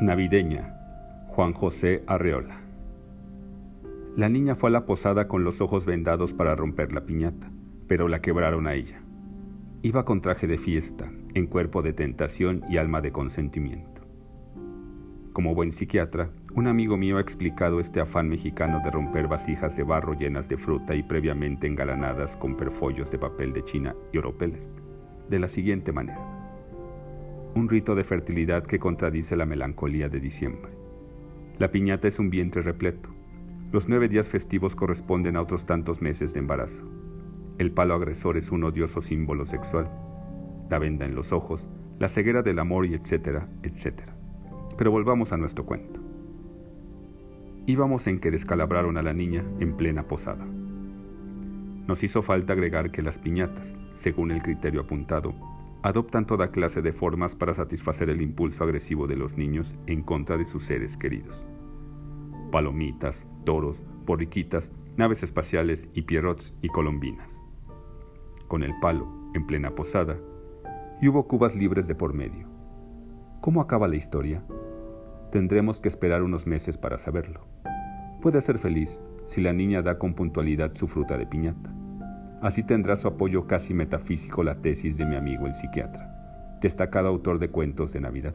Navideña, Juan José Arreola. La niña fue a la posada con los ojos vendados para romper la piñata, pero la quebraron a ella. Iba con traje de fiesta, en cuerpo de tentación y alma de consentimiento. Como buen psiquiatra, un amigo mío ha explicado este afán mexicano de romper vasijas de barro llenas de fruta y previamente engalanadas con perfollos de papel de China y oropeles, de la siguiente manera un rito de fertilidad que contradice la melancolía de diciembre. La piñata es un vientre repleto. Los nueve días festivos corresponden a otros tantos meses de embarazo. El palo agresor es un odioso símbolo sexual. La venda en los ojos, la ceguera del amor y etcétera, etcétera. Pero volvamos a nuestro cuento. Íbamos en que descalabraron a la niña en plena posada. Nos hizo falta agregar que las piñatas, según el criterio apuntado, adoptan toda clase de formas para satisfacer el impulso agresivo de los niños en contra de sus seres queridos. Palomitas, toros, borriquitas, naves espaciales y pierrots y colombinas. Con el palo, en plena posada, y hubo cubas libres de por medio. ¿Cómo acaba la historia? Tendremos que esperar unos meses para saberlo. Puede ser feliz si la niña da con puntualidad su fruta de piñata. Así tendrá su apoyo casi metafísico la tesis de mi amigo el psiquiatra, destacado autor de cuentos de Navidad.